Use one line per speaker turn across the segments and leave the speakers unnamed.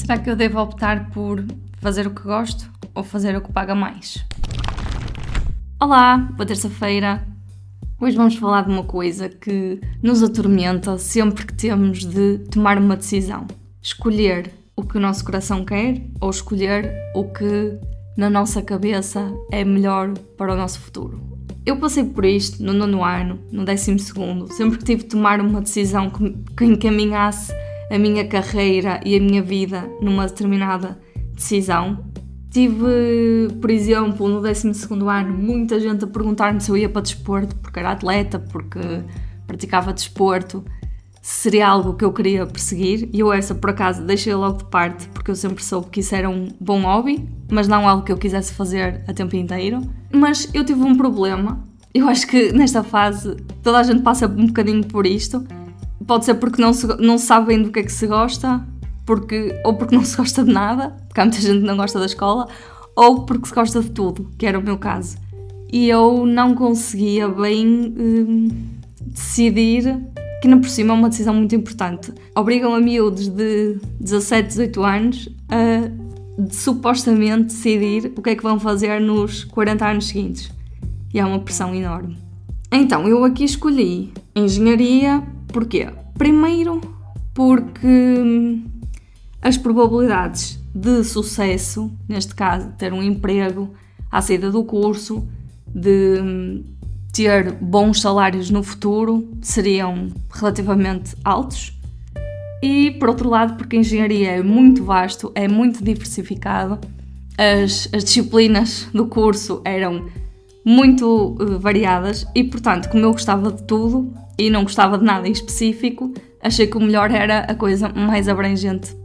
Será que eu devo optar por fazer o que gosto ou fazer o que paga mais? Olá, boa terça-feira. Hoje vamos falar de uma coisa que nos atormenta sempre que temos de tomar uma decisão. Escolher o que o nosso coração quer ou escolher o que na nossa cabeça é melhor para o nosso futuro. Eu passei por isto no nono ano, no décimo segundo, sempre que tive de tomar uma decisão que, encaminhasse a minha carreira e a minha vida numa determinada decisão. Tive, por exemplo, no 12 ano, muita gente a perguntar-me se eu ia para desporto, porque era atleta, porque praticava desporto, se seria algo que eu queria perseguir. E eu, essa por acaso, deixei logo de parte, porque eu sempre soube que isso era um bom hobby, mas não algo que eu quisesse fazer a tempo inteiro. Mas eu tive um problema. Eu acho que nesta fase toda a gente passa um bocadinho por isto Pode ser porque não, se, não sabem do que é que se gosta, porque, ou porque não se gosta de nada, porque há muita gente que não gosta da escola, ou porque se gosta de tudo, que era o meu caso. E eu não conseguia bem hum, decidir, que não por cima é uma decisão muito importante. Obrigam a miúdos de 17, 18 anos a de, supostamente decidir o que é que vão fazer nos 40 anos seguintes. E é uma pressão enorme. Então, eu aqui escolhi engenharia Porquê? Primeiro, porque hum, as probabilidades de sucesso, neste caso, ter um emprego à saída do curso, de hum, ter bons salários no futuro, seriam relativamente altos. E por outro lado, porque a engenharia é muito vasto, é muito diversificado, as, as disciplinas do curso eram muito uh, variadas e, portanto, como eu gostava de tudo, e não gostava de nada em específico, achei que o melhor era a coisa mais abrangente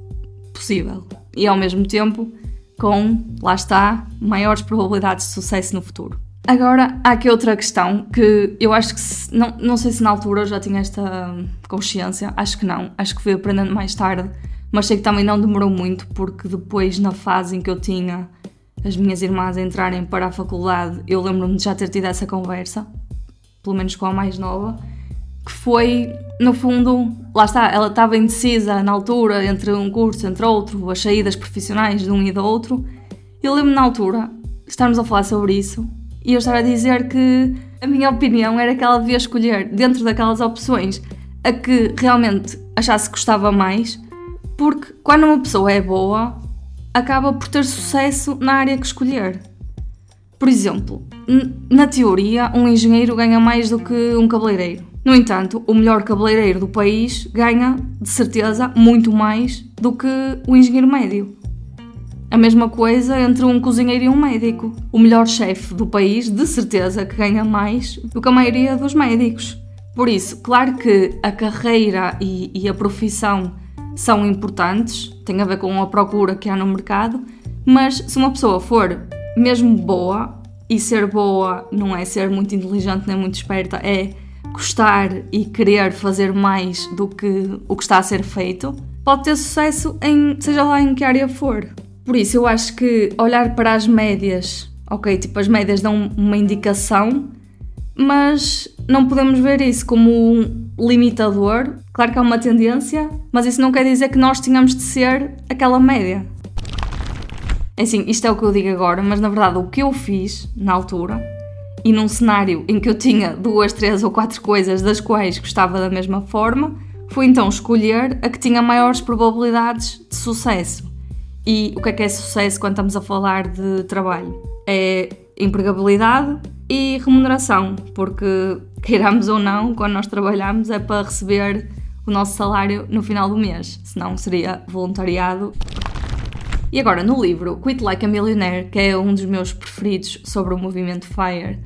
possível. E ao mesmo tempo, com, lá está, maiores probabilidades de sucesso no futuro. Agora, há aqui outra questão que eu acho que, se, não, não sei se na altura eu já tinha esta consciência, acho que não, acho que fui aprendendo mais tarde, mas sei que também não demorou muito, porque depois, na fase em que eu tinha as minhas irmãs entrarem para a faculdade, eu lembro-me de já ter tido essa conversa, pelo menos com a mais nova, que foi, no fundo, lá está, ela estava indecisa na altura entre um curso, entre outro, as saídas profissionais de um e do outro. Eu lembro-me na altura, estarmos a falar sobre isso, e eu estava a dizer que a minha opinião era que ela devia escolher, dentro daquelas opções, a que realmente achasse que gostava mais, porque quando uma pessoa é boa, acaba por ter sucesso na área que escolher. Por exemplo, na teoria, um engenheiro ganha mais do que um cabeleireiro. No entanto, o melhor cabeleireiro do país ganha, de certeza, muito mais do que o engenheiro médio. A mesma coisa entre um cozinheiro e um médico. O melhor chefe do país, de certeza, que ganha mais do que a maioria dos médicos. Por isso, claro que a carreira e, e a profissão são importantes, tem a ver com a procura que há no mercado, mas se uma pessoa for mesmo boa, e ser boa não é ser muito inteligente nem muito esperta, é gostar e querer fazer mais do que o que está a ser feito, pode ter sucesso em seja lá em que área for. Por isso, eu acho que olhar para as médias, ok, tipo, as médias dão uma indicação, mas não podemos ver isso como um limitador. Claro que há uma tendência, mas isso não quer dizer que nós tenhamos de ser aquela média. É assim, isto é o que eu digo agora, mas na verdade o que eu fiz na altura e num cenário em que eu tinha duas, três ou quatro coisas das quais gostava da mesma forma, foi então escolher a que tinha maiores probabilidades de sucesso. E o que é que é sucesso quando estamos a falar de trabalho? É empregabilidade e remuneração, porque queiramos ou não, quando nós trabalhamos é para receber o nosso salário no final do mês, senão seria voluntariado. E agora, no livro Quit Like a Millionaire, que é um dos meus preferidos sobre o movimento FIRE,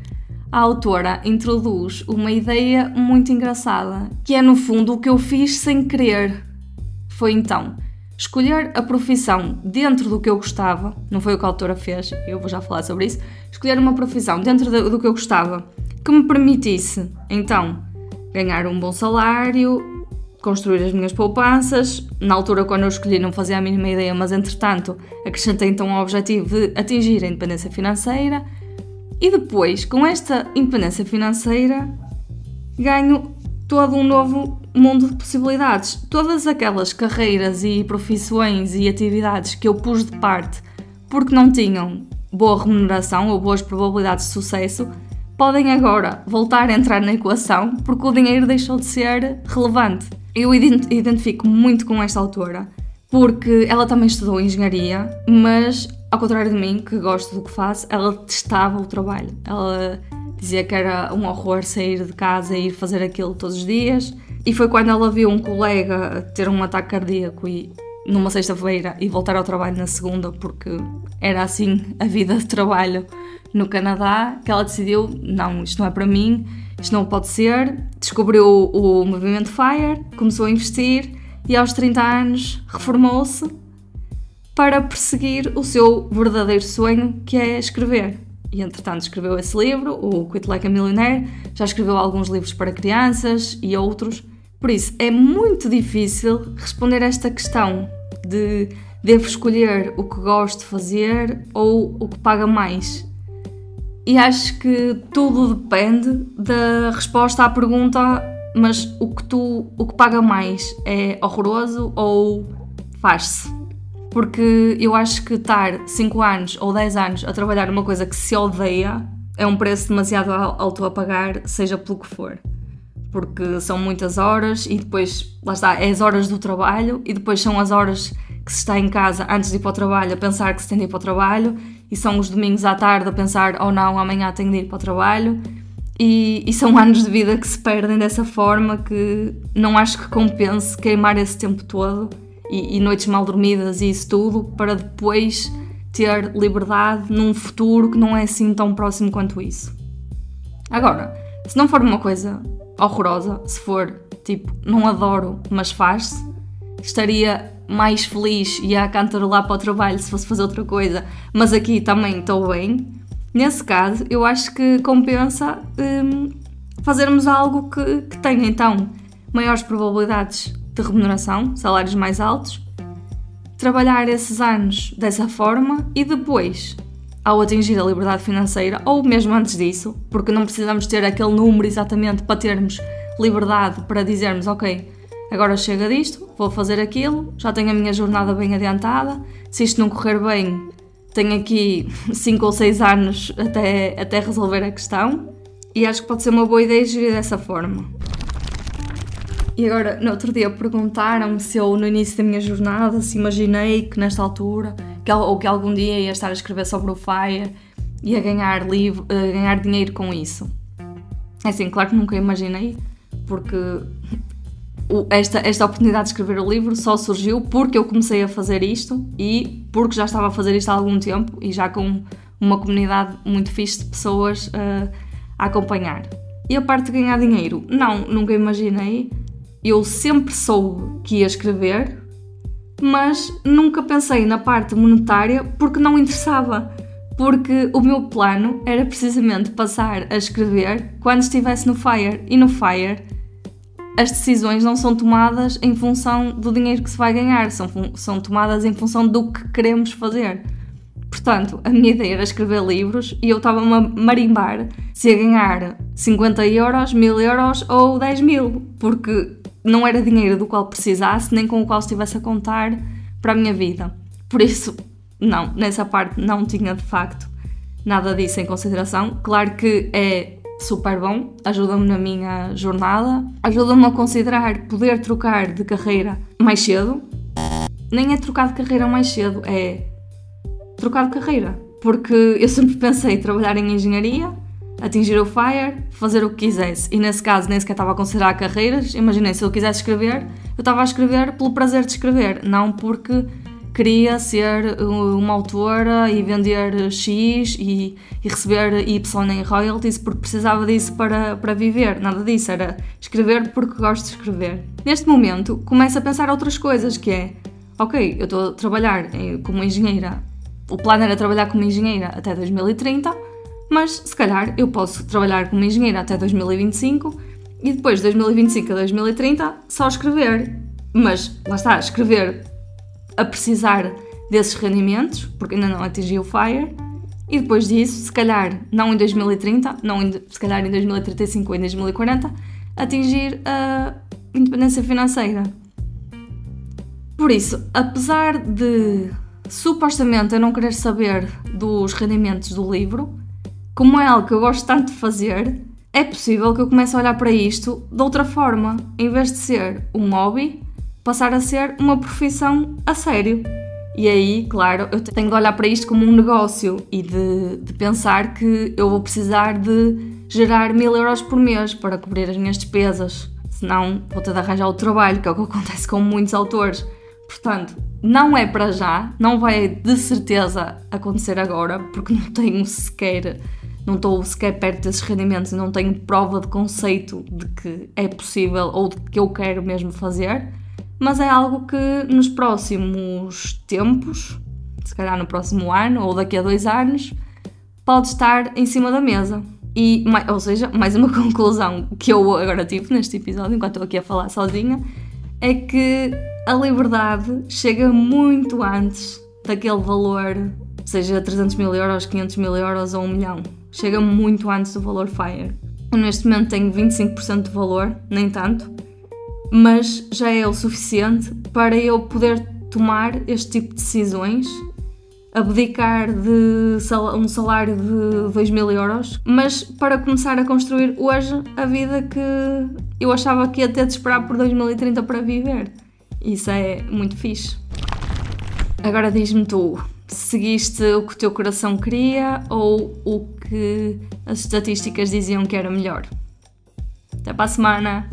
a autora introduz uma ideia muito engraçada, que é no fundo o que eu fiz sem querer. Foi então escolher a profissão dentro do que eu gostava, não foi o que a autora fez, eu vou já falar sobre isso. Escolher uma profissão dentro do que eu gostava que me permitisse então ganhar um bom salário, construir as minhas poupanças. Na altura, quando eu escolhi, não fazia a mínima ideia, mas entretanto acrescentei então o objetivo de atingir a independência financeira e depois, com esta independência financeira, ganho todo um novo mundo de possibilidades. Todas aquelas carreiras e profissões e atividades que eu pus de parte porque não tinham boa remuneração ou boas probabilidades de sucesso, podem agora voltar a entrar na equação porque o dinheiro deixou de ser relevante. Eu identifico muito com esta autora porque ela também estudou engenharia, mas ao contrário de mim, que gosto do que faço, ela testava o trabalho. Ela dizia que era um horror sair de casa e ir fazer aquilo todos os dias. E foi quando ela viu um colega ter um ataque cardíaco e numa sexta-feira e voltar ao trabalho na segunda, porque era assim a vida de trabalho no Canadá, que ela decidiu: não, isto não é para mim, isto não pode ser. Descobriu o, o movimento FIRE, começou a investir e aos 30 anos reformou-se para perseguir o seu verdadeiro sonho, que é escrever. E entretanto escreveu esse livro, o Quit Like a Millionaire, já escreveu alguns livros para crianças e outros. Por isso, é muito difícil responder esta questão de devo escolher o que gosto de fazer ou o que paga mais. E acho que tudo depende da resposta à pergunta, mas o que tu, o que paga mais é horroroso ou faz-se? Porque eu acho que estar 5 anos ou 10 anos a trabalhar numa coisa que se odeia é um preço demasiado alto a pagar, seja pelo que for. Porque são muitas horas e depois, lá está, é as horas do trabalho e depois são as horas que se está em casa antes de ir para o trabalho a pensar que se tem de ir para o trabalho e são os domingos à tarde a pensar, oh não, amanhã tenho de ir para o trabalho. E, e são anos de vida que se perdem dessa forma que não acho que compense queimar esse tempo todo e, e noites mal dormidas e isso tudo para depois ter liberdade num futuro que não é assim tão próximo quanto isso. Agora, se não for uma coisa horrorosa, se for tipo, não adoro, mas faz-se, estaria mais feliz e a cantarolar para o trabalho se fosse fazer outra coisa, mas aqui também estou bem. Nesse caso, eu acho que compensa hum, fazermos algo que, que tenha então maiores probabilidades de remuneração, salários mais altos, trabalhar esses anos dessa forma e depois ao atingir a liberdade financeira, ou mesmo antes disso, porque não precisamos ter aquele número exatamente para termos liberdade para dizermos, ok, agora chega disto, vou fazer aquilo, já tenho a minha jornada bem adiantada, se isto não correr bem, tenho aqui 5 ou 6 anos até, até resolver a questão, e acho que pode ser uma boa ideia gerir dessa forma. E agora, no outro dia perguntaram-me se eu, no início da minha jornada, se imaginei que nesta altura que, ou que algum dia ia estar a escrever sobre o FIRE e a ganhar, livro, a ganhar dinheiro com isso. É assim, claro que nunca imaginei, porque esta, esta oportunidade de escrever o livro só surgiu porque eu comecei a fazer isto e porque já estava a fazer isto há algum tempo e já com uma comunidade muito fixe de pessoas uh, a acompanhar. E a parte de ganhar dinheiro? Não, nunca imaginei. Eu sempre soube que ia escrever, mas nunca pensei na parte monetária porque não interessava. Porque o meu plano era precisamente passar a escrever quando estivesse no Fire. E no Fire as decisões não são tomadas em função do dinheiro que se vai ganhar, são, são tomadas em função do que queremos fazer. Portanto, a minha ideia era escrever livros e eu estava-me a marimbar se ia ganhar 50 euros, 1000 euros ou 10 mil, porque não era dinheiro do qual precisasse, nem com o qual estivesse a contar para a minha vida. Por isso, não, nessa parte não tinha de facto nada disso em consideração. Claro que é super bom, ajuda-me na minha jornada, ajuda-me a considerar poder trocar de carreira mais cedo. Nem é trocar de carreira mais cedo, é trocar de carreira. Porque eu sempre pensei trabalhar em engenharia, atingir o FIRE, fazer o que quisesse. E nesse caso nem sequer estava a considerar carreiras. Imaginei, se eu quisesse escrever, eu estava a escrever pelo prazer de escrever, não porque queria ser uh, uma autora e vender X e, e, receber Y em royalties porque precisava disso para, para viver. Nada disso, era escrever porque gosto de escrever. Neste momento, começo a pensar outras coisas, que é, ok, eu estou a trabalhar como engenheira, o plano era trabalhar como engenheira até 2030, mas se calhar eu posso trabalhar como engenheira até 2025 e depois de 2025 a 2030 só escrever. Mas lá está, escrever a precisar desses rendimentos, porque ainda não atingi o FIRE, e depois disso, se calhar não em 2030, não em, se calhar em 2035 ou em 2040, atingir a independência financeira. Por isso, apesar de supostamente eu não querer saber dos rendimentos do livro, como é algo que eu gosto tanto de fazer, é possível que eu comece a olhar para isto de outra forma. Em vez de ser um hobby, passar a ser uma profissão a sério. E aí, claro, eu tenho de olhar para isto como um negócio e de, de pensar que eu vou precisar de gerar mil euros por mês para cobrir as minhas despesas. Senão vou ter de arranjar o trabalho, que é o que acontece com muitos autores. Portanto, não é para já, não vai de certeza acontecer agora, porque não tenho sequer, não estou sequer perto desses rendimentos e não tenho prova de conceito de que é possível ou de que eu quero mesmo fazer, mas é algo que nos próximos tempos, se calhar no próximo ano ou daqui a dois anos, pode estar em cima da mesa. E, ou seja, mais uma conclusão que eu agora tive neste episódio, enquanto estou aqui a falar sozinha, é que a liberdade chega muito antes daquele valor, seja 300 mil euros, 500 mil euros ou 1 milhão. Chega muito antes do valor FIRE. Neste momento tenho 25% de valor, nem tanto, mas já é o suficiente para eu poder tomar este tipo de decisões abdicar de um salário de 2 mil euros, mas para começar a construir hoje a vida que eu achava que ia ter de esperar por 2030 para viver. Isso é muito fixe. Agora diz-me tu, seguiste o que o teu coração queria ou o que as estatísticas diziam que era melhor? Até para a semana!